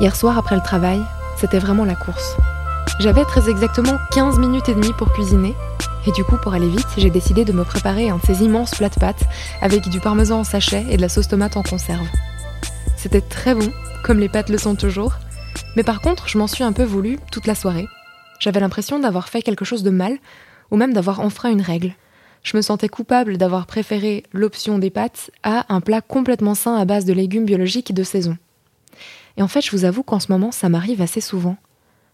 Hier soir, après le travail, c'était vraiment la course. J'avais très exactement 15 minutes et demie pour cuisiner, et du coup, pour aller vite, j'ai décidé de me préparer un de ces immenses plats de pâtes avec du parmesan en sachet et de la sauce tomate en conserve. C'était très bon, comme les pâtes le sont toujours, mais par contre, je m'en suis un peu voulu toute la soirée. J'avais l'impression d'avoir fait quelque chose de mal, ou même d'avoir enfreint une règle. Je me sentais coupable d'avoir préféré l'option des pâtes à un plat complètement sain à base de légumes biologiques de saison. Et en fait, je vous avoue qu'en ce moment, ça m'arrive assez souvent.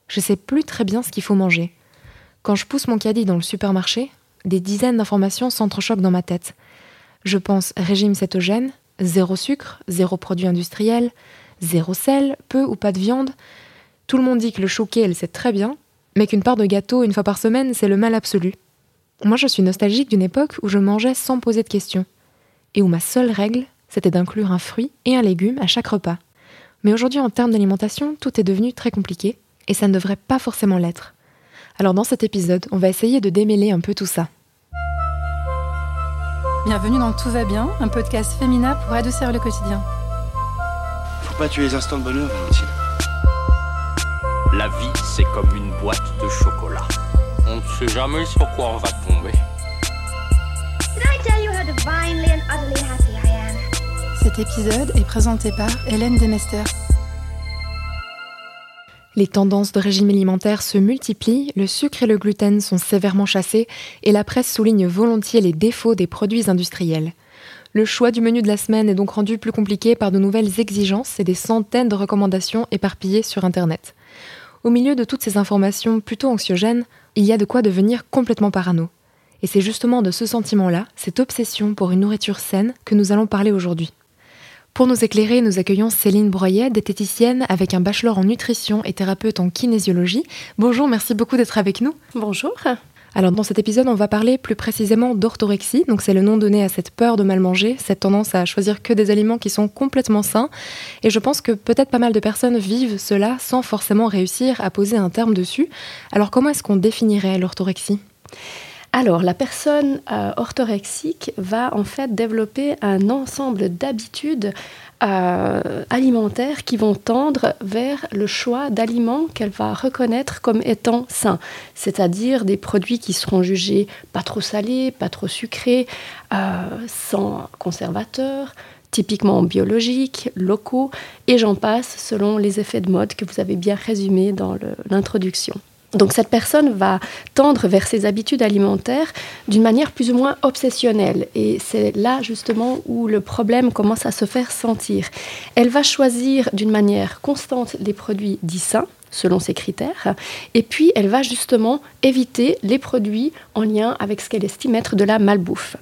Je sais plus très bien ce qu'il faut manger. Quand je pousse mon caddie dans le supermarché, des dizaines d'informations s'entrechoquent dans ma tête. Je pense régime cétogène, zéro sucre, zéro produit industriel, zéro sel, peu ou pas de viande. Tout le monde dit que le chouquet, c'est très bien, mais qu'une part de gâteau une fois par semaine, c'est le mal absolu. Moi, je suis nostalgique d'une époque où je mangeais sans poser de questions, et où ma seule règle, c'était d'inclure un fruit et un légume à chaque repas. Mais aujourd'hui, en termes d'alimentation, tout est devenu très compliqué, et ça ne devrait pas forcément l'être. Alors dans cet épisode, on va essayer de démêler un peu tout ça. Bienvenue dans Tout va bien, un podcast féminin pour adoucir le quotidien. Faut pas tuer les instants de bonheur, Valentine. La vie, c'est comme une boîte de chocolat. On ne sait jamais sur quoi on va tomber. Did I tell you how divinely and utterly happy I am? Cet épisode est présenté par Hélène Demester. Les tendances de régime alimentaire se multiplient, le sucre et le gluten sont sévèrement chassés et la presse souligne volontiers les défauts des produits industriels. Le choix du menu de la semaine est donc rendu plus compliqué par de nouvelles exigences et des centaines de recommandations éparpillées sur Internet. Au milieu de toutes ces informations plutôt anxiogènes, il y a de quoi devenir complètement parano. Et c'est justement de ce sentiment-là, cette obsession pour une nourriture saine, que nous allons parler aujourd'hui. Pour nous éclairer, nous accueillons Céline Broyet, diététicienne avec un bachelor en nutrition et thérapeute en kinésiologie. Bonjour, merci beaucoup d'être avec nous. Bonjour. Alors dans cet épisode, on va parler plus précisément d'orthorexie. Donc c'est le nom donné à cette peur de mal manger, cette tendance à choisir que des aliments qui sont complètement sains. Et je pense que peut-être pas mal de personnes vivent cela sans forcément réussir à poser un terme dessus. Alors comment est-ce qu'on définirait l'orthorexie? Alors, la personne euh, orthorexique va en fait développer un ensemble d'habitudes euh, alimentaires qui vont tendre vers le choix d'aliments qu'elle va reconnaître comme étant sains, c'est-à-dire des produits qui seront jugés pas trop salés, pas trop sucrés, euh, sans conservateurs, typiquement biologiques, locaux, et j'en passe selon les effets de mode que vous avez bien résumés dans l'introduction. Donc cette personne va tendre vers ses habitudes alimentaires d'une manière plus ou moins obsessionnelle. Et c'est là justement où le problème commence à se faire sentir. Elle va choisir d'une manière constante les produits dits sains selon ses critères. Et puis, elle va justement éviter les produits en lien avec ce qu'elle estime être de la malbouffe.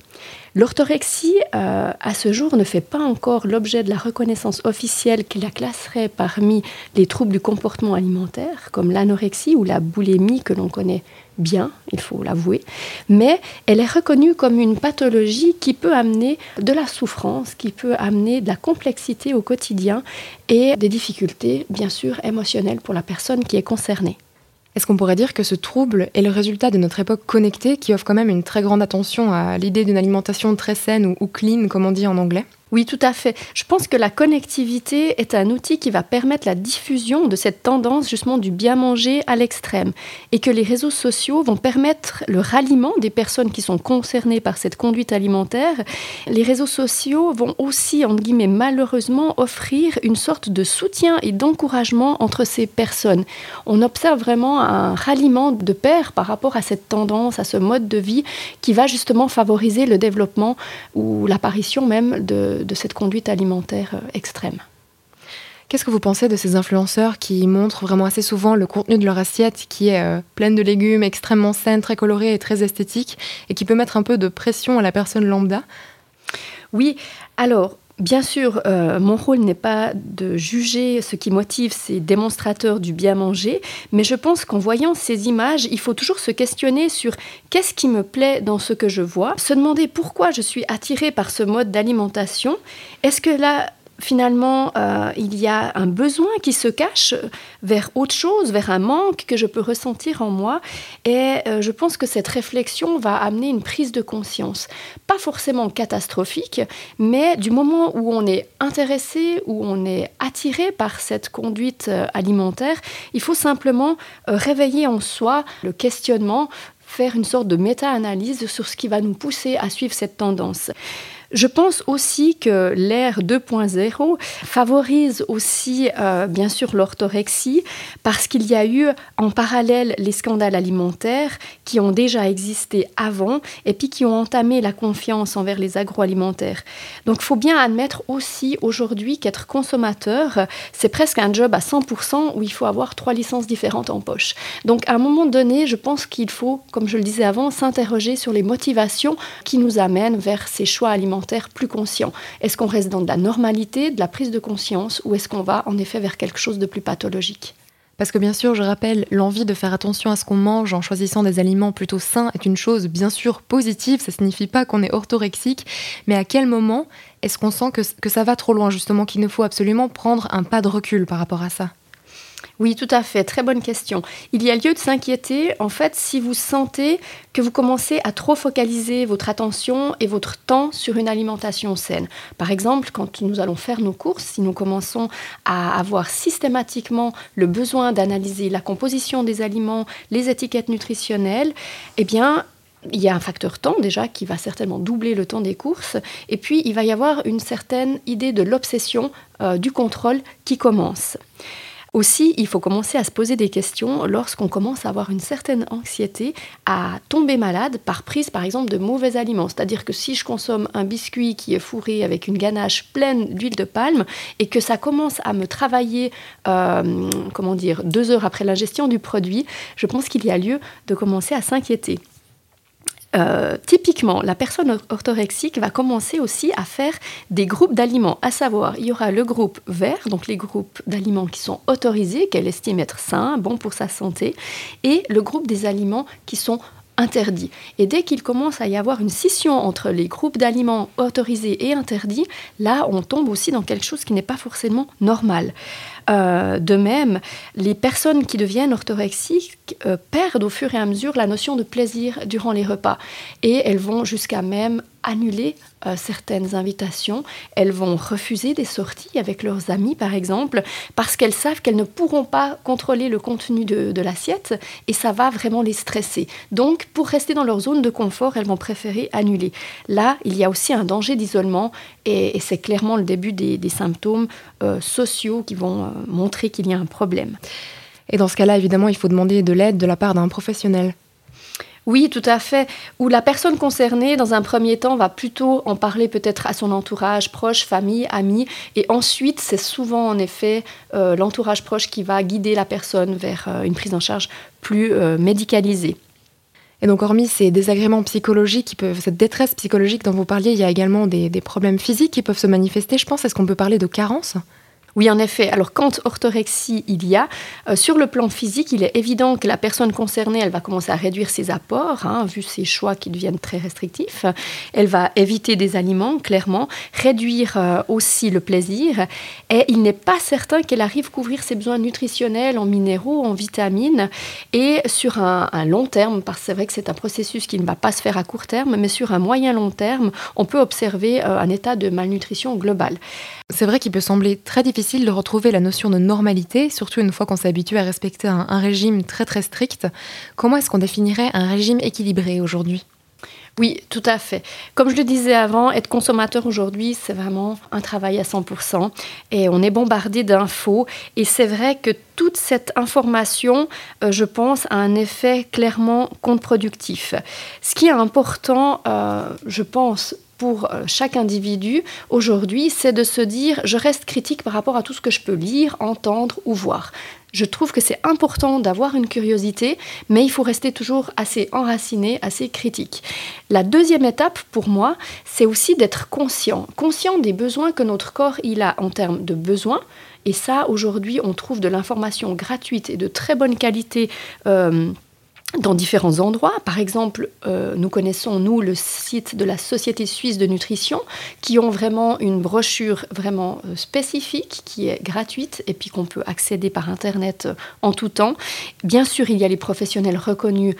L'orthorexie, euh, à ce jour, ne fait pas encore l'objet de la reconnaissance officielle qui la classerait parmi les troubles du comportement alimentaire, comme l'anorexie ou la boulimie que l'on connaît bien, il faut l'avouer, mais elle est reconnue comme une pathologie qui peut amener de la souffrance, qui peut amener de la complexité au quotidien et des difficultés, bien sûr, émotionnelles pour la personne qui est concernée. Est-ce qu'on pourrait dire que ce trouble est le résultat de notre époque connectée qui offre quand même une très grande attention à l'idée d'une alimentation très saine ou, clean, comme on dit en anglais? Oui, tout à fait. Je pense que la connectivité est un outil qui va permettre la diffusion de cette tendance justement du bien manger à l'extrême et que les réseaux sociaux vont permettre le ralliement des personnes qui sont concernées par cette conduite alimentaire. Les réseaux sociaux vont aussi, entre guillemets, malheureusement offrir une sorte de soutien et d'encouragement entre ces personnes. On observe vraiment un ralliement de pair par rapport à cette tendance, à ce mode de vie qui va justement favoriser le développement ou l'apparition même de de, cette conduite alimentaire euh, extrême. Qu'est-ce que vous pensez de ces influenceurs qui montrent vraiment assez souvent le contenu de leur assiette qui est euh, pleine de légumes, extrêmement saine, très colorée et très esthétique, et qui peut mettre un peu de pression à la personne lambda? Oui, alors Bien sûr, euh, mon rôle n'est pas de juger ce qui motive ces démonstrateurs du bien manger, mais je pense qu'en voyant ces images, il faut toujours se questionner sur qu'est-ce qui me plaît dans ce que je vois, se demander pourquoi je suis attiré par ce mode d'alimentation. Est-ce que là, finalement, euh, il y a un besoin qui se cache vers autre chose, vers un manque que je peux ressentir en moi. Et euh, je pense que cette réflexion va amener une prise de conscience. Pas forcément catastrophique, mais du moment où on est intéressé, où on est attiré par cette conduite euh, alimentaire, il faut simplement réveiller en soi le questionnement, faire une sorte de méta-analyse sur ce qui va nous pousser à suivre cette tendance. Je pense aussi que l'ère 2.0 favorise aussi, euh, bien sûr, l'orthorexie, parce qu'il y a eu en parallèle les scandales alimentaires qui ont déjà existé avant et puis qui ont entamé la confiance envers les agroalimentaires. Donc, il faut bien admettre aussi aujourd'hui qu'être consommateur, c'est presque un job à 100% où il faut avoir trois licences différentes en poche. Donc, à un moment donné, je pense qu'il faut, comme je le disais avant, s'interroger sur les motivations qui nous amènent vers ces choix alimentaires plus conscient. Est-ce qu'on reste dans de la normalité, de la prise de conscience, ou est-ce qu'on va en effet vers quelque chose de plus pathologique? Parce que bien sûr, je rappelle, l'envie de faire attention à ce qu'on mange en choisissant des aliments plutôt sains est une chose bien sûr positive, ça signifie pas qu'on est orthorexique, mais à quel moment est-ce qu'on sent que, que ça va trop loin justement, qu'il nous faut absolument prendre un pas de recul par rapport à ça? Oui, tout à fait. Très bonne question. Il y a lieu de s'inquiéter, en fait, si vous sentez que vous commencez à trop focaliser votre attention et votre temps sur une alimentation saine. Par exemple, quand nous allons faire nos courses, si nous commençons à avoir systématiquement le besoin d'analyser la composition des aliments, les étiquettes nutritionnelles, eh bien, il y a un facteur temps déjà qui va certainement doubler le temps des courses. Et puis, il va y avoir une certaine idée de l'obsession euh, du contrôle qui commence. Aussi, il faut commencer à se poser des questions lorsqu'on commence à avoir une certaine anxiété à tomber malade par prise, par exemple, de mauvais aliments. C'est-à-dire que si je consomme un biscuit qui est fourré avec une ganache pleine d'huile de palme et que ça commence à me travailler, euh, comment dire, deux heures après l'ingestion du produit, je pense qu'il y a lieu de commencer à s'inquiéter. Euh, typiquement, la personne orthorexique va commencer aussi à faire des groupes d'aliments, à savoir, il y aura le groupe vert, donc les groupes d'aliments qui sont autorisés, qu'elle estime être sains, bons pour sa santé, et le groupe des aliments qui sont interdits. Et dès qu'il commence à y avoir une scission entre les groupes d'aliments autorisés et interdits, là, on tombe aussi dans quelque chose qui n'est pas forcément normal. Euh, de même, les personnes qui deviennent orthorexiques euh, perdent au fur et à mesure la notion de plaisir durant les repas et elles vont jusqu'à même annuler euh, certaines invitations, elles vont refuser des sorties avec leurs amis par exemple, parce qu'elles savent qu'elles ne pourront pas contrôler le contenu de, l'assiette et ça va vraiment les stresser. Donc pour rester dans leur zone de confort, elles vont préférer annuler. Là, il y a aussi un danger d'isolement et, c'est clairement le début des, symptômes euh, sociaux qui vont euh, montrer qu'il y a un problème. Et dans ce cas-là, évidemment, il faut demander de l'aide de la part d'un professionnel. Oui, tout à fait. Où la personne concernée, dans un premier temps, va plutôt en parler peut-être à son entourage proche, famille, amis. Et ensuite, c'est souvent en effet euh, l'entourage proche qui va guider la personne vers euh, une prise en charge plus euh, médicalisée. Et donc, hormis ces désagréments psychologiques, qui peuvent, cette détresse psychologique dont vous parliez, il y a également des, des problèmes physiques qui peuvent se manifester, je pense. Est-ce qu'on peut parler de carence? Oui, en effet. Alors, quand orthorexie il y a, euh, sur le plan physique, il est évident que la personne concernée, elle va commencer à réduire ses apports, hein, vu ses choix qui deviennent très restrictifs. Elle va éviter des aliments, clairement, réduire euh, aussi le plaisir. Et il n'est pas certain qu'elle arrive à couvrir ses besoins nutritionnels en minéraux, en vitamines. Et sur un, long terme, parce que c'est vrai que c'est un processus qui ne va pas se faire à court terme, mais sur un moyen long terme, on peut observer euh, un état de malnutrition globale. C'est vrai qu'il peut sembler très difficile de retrouver la notion de normalité, surtout une fois qu'on s'est habitué à respecter un, régime très très strict. Comment est-ce qu'on définirait un régime équilibré aujourd'hui? Oui, tout à fait. Comme je le disais avant, être consommateur aujourd'hui, c'est vraiment un travail à 100%. Et on est bombardé d'infos. Et c'est vrai que toute cette information, euh, je pense, a un effet clairement contre-productif. Ce qui est important, euh, je pense, pour euh, chaque individu aujourd'hui, c'est de se dire je reste critique par rapport à tout ce que je peux lire, entendre ou voir. Je trouve que c'est important d'avoir une curiosité, mais il faut rester toujours assez enraciné, assez critique. La deuxième étape pour moi, c'est aussi d'être conscient, conscient des besoins que notre corps il a en termes de besoins. Et ça, aujourd'hui, on trouve de l'information gratuite et de très bonne qualité. Euh, dans différents endroits. Par exemple, euh, nous connaissons, nous, le site de la Société suisse de nutrition, qui ont vraiment une brochure vraiment euh, spécifique, qui est gratuite et puis qu'on peut accéder par Internet euh, en tout temps. Bien sûr, il y a les professionnels reconnus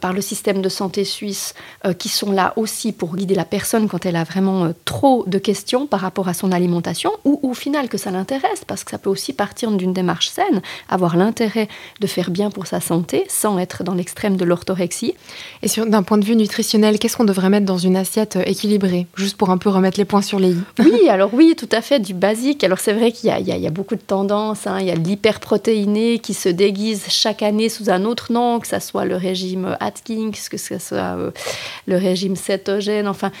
par le système de santé suisse qui sont là aussi pour guider la personne quand elle a vraiment trop de questions par rapport à son alimentation ou au final que ça l'intéresse, parce que ça peut aussi partir d'une démarche saine, avoir l'intérêt de faire bien pour sa santé sans être dans les extrême de l'orthorexie. Et d'un point de vue nutritionnel, qu'est-ce qu'on devrait mettre dans une assiette euh, équilibrée? Juste pour un peu remettre les points sur les i. Oui, alors oui, tout à fait, du basique. Alors c'est vrai qu'il y, y, a beaucoup de tendances. Hein. Il y a l'hyperprotéiné qui se déguise chaque année sous un autre nom, que ce soit le régime Atkins, que ce soit euh, le régime cétogène. Enfin,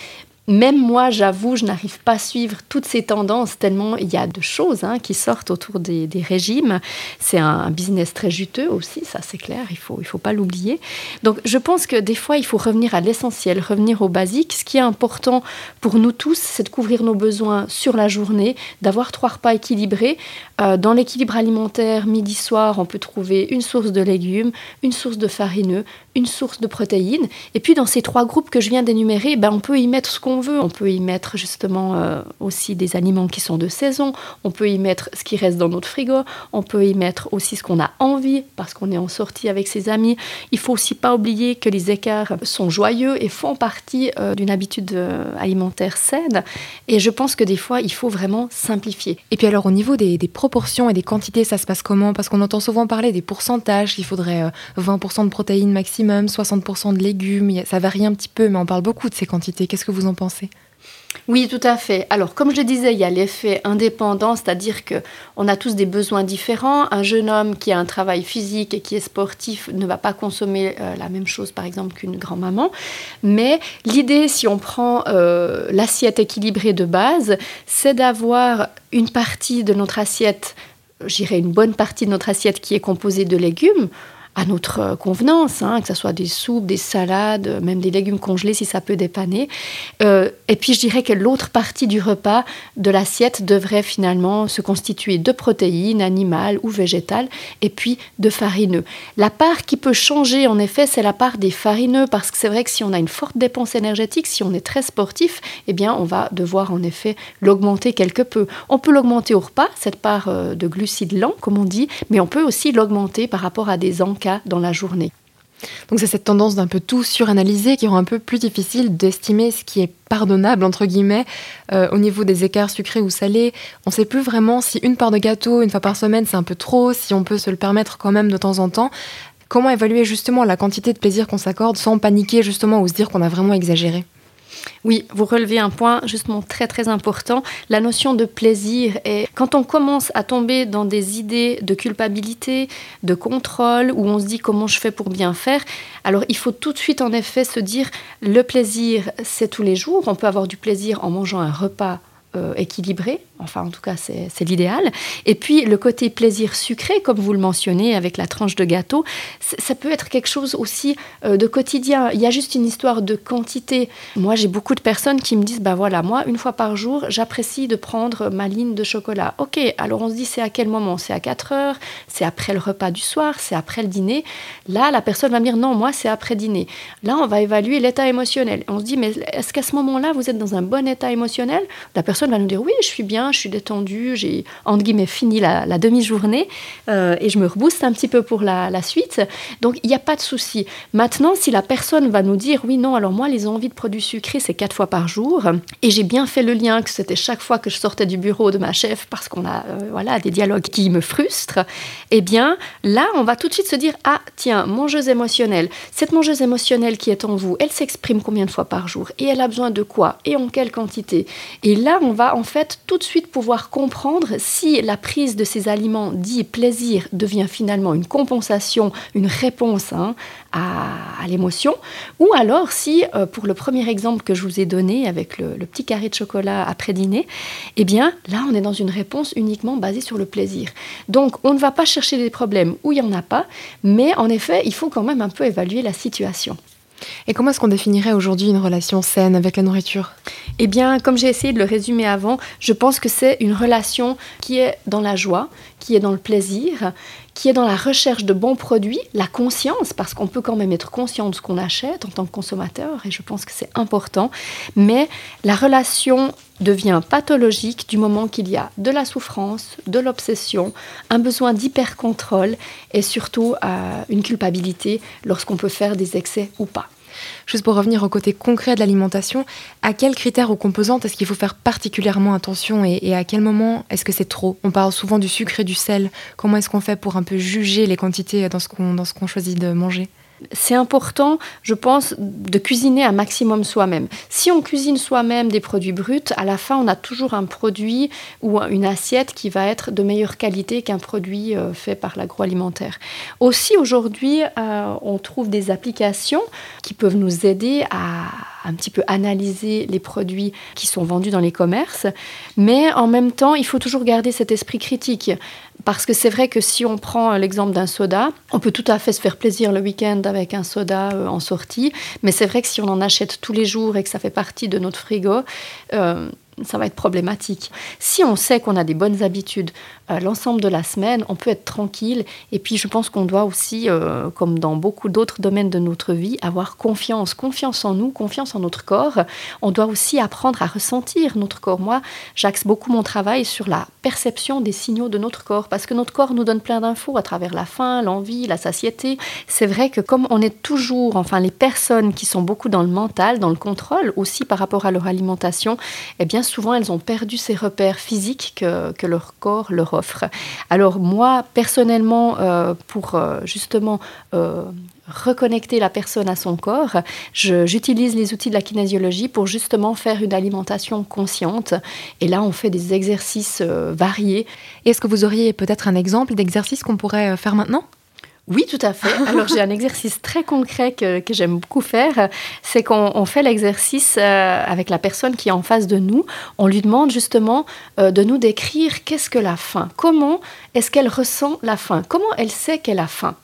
même moi, j'avoue, je n'arrive pas à suivre toutes ces tendances tellement il y a de choses hein, qui sortent autour des, régimes. C'est un, business très juteux aussi, ça c'est clair, il ne faut, il faut pas l'oublier. Donc je pense que des fois, il faut revenir à l'essentiel, revenir au basique. Ce qui est important pour nous tous, c'est de couvrir nos besoins sur la journée, d'avoir trois repas équilibrés. Euh, dans l'équilibre alimentaire, midi-soir, on peut trouver une source de légumes, une source de farineux, une source de protéines. Et puis dans ces trois groupes que je viens d'énumérer, ben, on peut y mettre ce qu'on veut. On peut y mettre justement euh, aussi des aliments qui sont de saison. On peut y mettre ce qui reste dans notre frigo. On peut y mettre aussi ce qu'on a envie parce qu'on est en sortie avec ses amis. Il faut aussi pas oublier que les écarts sont joyeux et font partie euh, d'une habitude euh, alimentaire saine. Et je pense que des fois, il faut vraiment simplifier. Et puis alors au niveau des, des proportions et des quantités, ça se passe comment? Parce qu'on entend souvent parler des pourcentages. Il faudrait 20% de protéines maximum 60% de légumes. Ça varie un petit peu, mais on parle beaucoup de ces quantités. Qu'est-ce que vous en pensez? Oui, tout à fait. Alors, comme je disais, il y a l'effet indépendant, c'est-à-dire que on a tous des besoins différents. Un jeune homme qui a un travail physique et qui est sportif ne va pas consommer euh, la même chose, par exemple, qu'une grand-maman. Mais l'idée, si on prend euh, l'assiette équilibrée de base, c'est d'avoir une partie de notre assiette, j'irais une bonne partie de notre assiette qui est composée de légumes à notre euh, convenance, hein, que ce soit des soupes, des salades, même des légumes congelés si ça peut dépanner. Euh, et puis je dirais que l'autre partie du repas de l'assiette devrait finalement se constituer de protéines animales ou végétales et puis de farineux. La part qui peut changer en effet, c'est la part des farineux parce que c'est vrai que si on a une forte dépense énergétique, si on est très sportif, eh bien on va devoir en effet l'augmenter quelque peu. On peut l'augmenter au repas, cette part euh, de glucides lents comme on dit, mais on peut aussi l'augmenter par rapport à des encas dans la journée. Donc c'est cette tendance d'un peu tout suranalyser qui rend un peu plus difficile d'estimer ce qui est pardonnable entre guillemets euh, au niveau des écarts sucrés ou salés. On ne sait plus vraiment si une part de gâteau une fois par semaine c'est un peu trop, si on peut se le permettre quand même de temps en temps. Comment évaluer justement la quantité de plaisir qu'on s'accorde sans paniquer justement ou se dire qu'on a vraiment exagéré? Oui, vous relevez un point justement très très important, la notion de plaisir. Et quand on commence à tomber dans des idées de culpabilité, de contrôle, où on se dit comment je fais pour bien faire, alors il faut tout de suite en effet se dire le plaisir c'est tous les jours. On peut avoir du plaisir en mangeant un repas euh, équilibré, enfin en tout cas c'est l'idéal. Et puis le côté plaisir sucré, comme vous le mentionnez avec la tranche de gâteau, ça peut être quelque chose aussi euh, de quotidien. Il y a juste une histoire de quantité. Moi j'ai beaucoup de personnes qui me disent, bah voilà, moi une fois par jour, j'apprécie de prendre ma ligne de chocolat. Ok, alors on se dit c'est à quel moment? C'est à 4 heures, c'est après le repas du soir, c'est après le dîner? Là, la personne va me dire, non, moi c'est après dîner. Là, on va évaluer l'état émotionnel. On se dit, mais est-ce qu'à ce, moment-là, vous êtes dans un bon état émotionnel? La personne va nous dire, oui, je suis bien je suis détendue, j'ai entre guillemets fini la, demi-journée euh, et je me rebooste un petit peu pour la, suite. Donc il n'y a pas de souci. Maintenant, si la personne va nous dire oui, non, alors moi les envies de produits sucrés c'est quatre fois par jour et j'ai bien fait le lien que c'était chaque fois que je sortais du bureau de ma chef parce qu'on a euh, voilà des dialogues qui me frustrent, eh bien là on va tout de suite se dire ah tiens mangeuse émotionnelle, cette mangeuse émotionnelle qui est en vous, elle s'exprime combien de fois par jour? Et elle a besoin de quoi? Et en quelle quantité? Et là on va en fait tout de suite pouvoir comprendre si la prise de ces aliments dits plaisir devient finalement une compensation, une réponse hein, à, l'émotion, ou alors si, euh, pour le premier exemple que je vous ai donné avec le, petit carré de chocolat après dîner, eh bien là on est dans une réponse uniquement basée sur le plaisir. Donc on ne va pas chercher des problèmes où il n'y en a pas, mais en effet il faut quand même un peu évaluer la situation. Et comment est-ce qu'on définirait aujourd'hui une relation saine avec la nourriture? Eh bien, comme j'ai essayé de le résumer avant, je pense que c'est une relation qui est dans la joie, qui est dans le plaisir, qui est dans la recherche de bons produits, la conscience, parce qu'on peut quand même être conscient de ce qu'on achète en tant que consommateur, et je pense que c'est important, mais la relation devient pathologique du moment qu'il y a de la souffrance, de l'obsession, un besoin d'hyper-contrôle et surtout euh, une culpabilité lorsqu'on peut faire des excès ou pas. Juste pour revenir au côté concret de l'alimentation, à quels critères ou composantes est-ce qu'il faut faire particulièrement attention et, à quel moment est-ce que c'est trop? On parle souvent du sucre et du sel. Comment est-ce qu'on fait pour un peu juger les quantités dans ce qu'on choisit de manger? C'est important, je pense, de cuisiner un maximum soi-même. Si on cuisine soi-même des produits bruts, à la fin, on a toujours un produit ou une assiette qui va être de meilleure qualité qu'un produit euh, fait par l'agroalimentaire. Aussi, aujourd'hui, euh, on trouve des applications qui peuvent nous aider à un petit peu analyser les produits qui sont vendus dans les commerces, mais en même temps, il faut toujours garder cet esprit critique. Parce que c'est vrai que si on prend l'exemple d'un soda, on peut tout à fait se faire plaisir le week-end avec un soda euh, en sortie, mais c'est vrai que si on en achète tous les jours et que ça fait partie de notre frigo, euh, ça va être problématique. Si on sait qu'on a des bonnes habitudes euh, l'ensemble de la semaine, on peut être tranquille. Et puis je pense qu'on doit aussi, euh, comme dans beaucoup d'autres domaines de notre vie, avoir confiance. Confiance en nous, confiance en notre corps. On doit aussi apprendre à ressentir notre corps. Moi, j'axe beaucoup mon travail sur la perception des signaux de notre corps, parce que notre corps nous donne plein d'infos à travers la faim, l'envie, la satiété. C'est vrai que comme on est toujours, enfin les personnes qui sont beaucoup dans le mental, dans le contrôle, aussi par rapport à leur alimentation, eh bien souvent elles ont perdu ces repères physiques que, leur corps leur offre. Alors moi, personnellement, euh, pour euh, justement euh, reconnecter la personne à son corps, j'utilise les outils de la kinésiologie pour justement faire une alimentation consciente. Et là, on fait des exercices variés. Est-ce que vous auriez peut-être un exemple d'exercice qu'on pourrait faire maintenant? Oui, tout à fait. Alors j'ai un exercice très concret que, que j'aime beaucoup faire. C'est qu'on fait l'exercice euh, avec la personne qui est en face de nous. On lui demande justement euh, de nous décrire qu'est-ce que la faim. Comment est-ce qu'elle ressent la faim? Comment elle sait qu'elle a faim?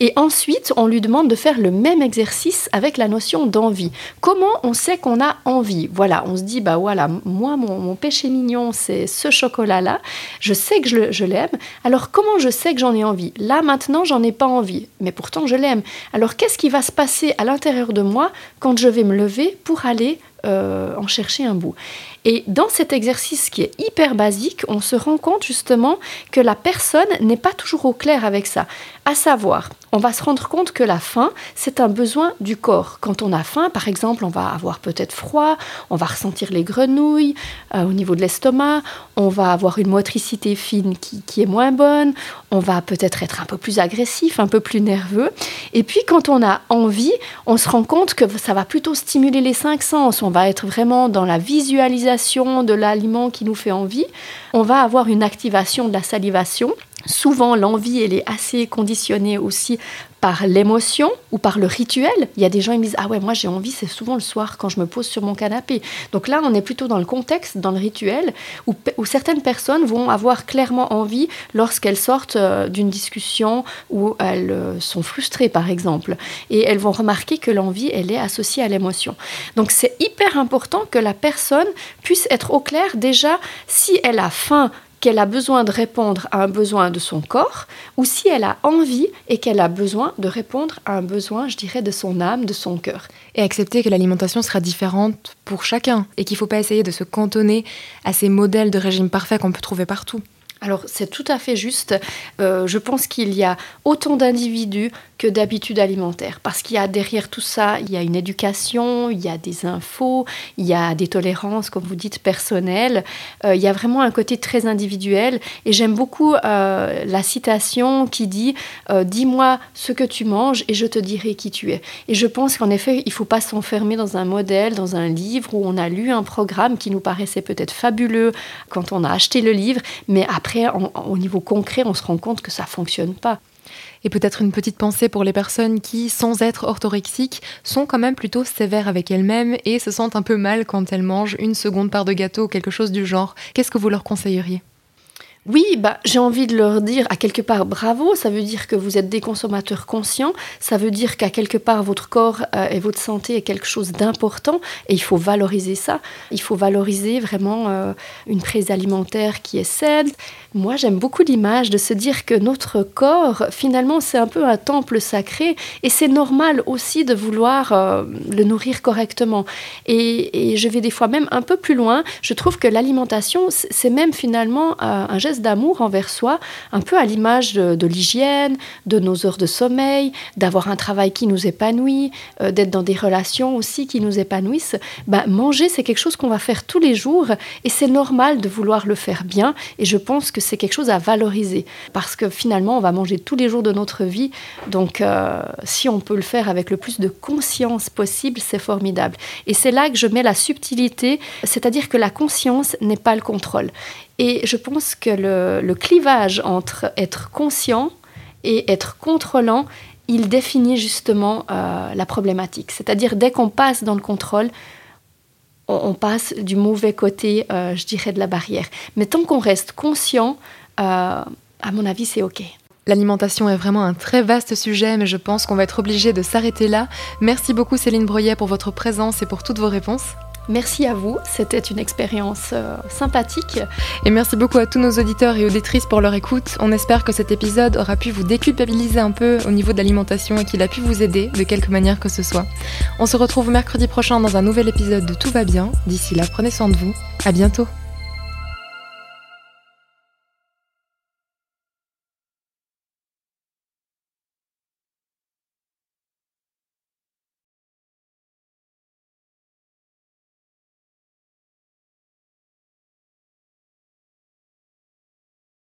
Et ensuite, on lui demande de faire le même exercice avec la notion d'envie. Comment on sait qu'on a envie? Voilà, on se dit, bah voilà, moi, mon, péché mignon, c'est ce chocolat-là. Je sais que je, je l'aime. Alors comment je sais que j'en ai envie? Là, maintenant, j'en ai pas envie, mais pourtant je l'aime. Alors qu'est-ce qui va se passer à l'intérieur de moi quand je vais me lever pour aller euh, en chercher un bout et dans cet exercice qui est hyper basique, on se rend compte justement que la personne n'est pas toujours au clair avec ça. À savoir, on va se rendre compte que la faim, c'est un besoin du corps. Quand on a faim, par exemple, on va avoir peut-être froid, on va ressentir les grenouilles euh, au niveau de l'estomac, on va avoir une motricité fine qui, qui est moins bonne, on va peut-être être un peu plus agressif, un peu plus nerveux. Et puis quand on a envie, on se rend compte que ça va plutôt stimuler les cinq sens. On va être vraiment dans la visualisation de l'aliment qui nous fait envie, on va avoir une activation de la salivation. Souvent, l'envie, elle est assez conditionnée aussi par l'émotion ou par le rituel. Il y a des gens qui me disent Ah ouais, moi j'ai envie, c'est souvent le soir quand je me pose sur mon canapé. Donc là, on est plutôt dans le contexte, dans le rituel, où, où certaines personnes vont avoir clairement envie lorsqu'elles sortent euh, d'une discussion où elles euh, sont frustrées, par exemple. Et elles vont remarquer que l'envie, elle est associée à l'émotion. Donc c'est hyper important que la personne puisse être au clair déjà si elle a faim qu'elle a besoin de répondre à un besoin de son corps ou si elle a envie et qu'elle a besoin de répondre à un besoin, je dirais, de son âme, de son cœur. Et accepter que l'alimentation sera différente pour chacun et qu'il ne faut pas essayer de se cantonner à ces modèles de régime parfait qu'on peut trouver partout. Alors c'est tout à fait juste. Euh, je pense qu'il y a autant d'individus que d'habitudes alimentaires. Parce qu'il y a derrière tout ça, il y a une éducation, il y a des infos, il y a des tolérances, comme vous dites, personnelles. Euh, il y a vraiment un côté très individuel. Et j'aime beaucoup euh, la citation qui dit Dis-moi ce que tu manges et je te dirai qui tu es. Et je pense qu'en effet, il ne faut pas s'enfermer dans un modèle, dans un livre où on a lu un programme qui nous paraissait peut-être fabuleux quand on a acheté le livre, mais après, au niveau concret, on se rend compte que ça ne fonctionne pas. Et peut-être une petite pensée pour les personnes qui, sans être orthorexiques, sont quand même plutôt sévères avec elles-mêmes et se sentent un peu mal quand elles mangent une seconde part de gâteau ou quelque chose du genre. Qu'est-ce que vous leur conseilleriez? Oui, bah, j'ai envie de leur dire à quelque part bravo, ça veut dire que vous êtes des consommateurs conscients, ça veut dire qu'à quelque part votre corps euh, et votre santé est quelque chose d'important et il faut valoriser ça. Il faut valoriser vraiment euh, une prise alimentaire qui est saine. Moi, j'aime beaucoup l'image de se dire que notre corps, finalement, c'est un peu un temple sacré et c'est normal aussi de vouloir euh, le nourrir correctement. Et, et, je vais des fois même un peu plus loin. Je trouve que l'alimentation, c'est même finalement un geste d'amour envers soi, un peu à l'image de, l'hygiène, de nos heures de sommeil, d'avoir un travail qui nous épanouit, euh, d'être dans des relations aussi qui nous épanouissent. Ben, manger, c'est quelque chose qu'on va faire tous les jours et c'est normal de vouloir le faire bien. Et je pense que c'est quelque chose à valoriser parce que finalement, on va manger tous les jours de notre vie. Donc, euh, si on peut le faire avec le plus de conscience possible, c'est formidable. Et c'est là que je mets la subtilité, c'est-à-dire que la conscience n'est pas le contrôle. Et je pense que le, clivage entre être conscient et être contrôlant, il définit justement euh, la problématique. C'est-à-dire dès qu'on passe dans le contrôle, on, passe du mauvais côté, euh, je dirais, de la barrière. Mais tant qu'on reste conscient, euh, à mon avis, c'est OK. L'alimentation est vraiment un très vaste sujet, mais je pense qu'on va être obligé de s'arrêter là. Merci beaucoup Céline Broyet pour votre présence et pour toutes vos réponses. Merci à vous, c'était une expérience euh, sympathique. Et merci beaucoup à tous nos auditeurs et auditrices pour leur écoute. On espère que cet épisode aura pu vous déculpabiliser un peu au niveau de l'alimentation et qu'il a pu vous aider de quelque manière que ce soit. On se retrouve mercredi prochain dans un nouvel épisode de Tout va bien. D'ici là, prenez soin de vous. À bientôt.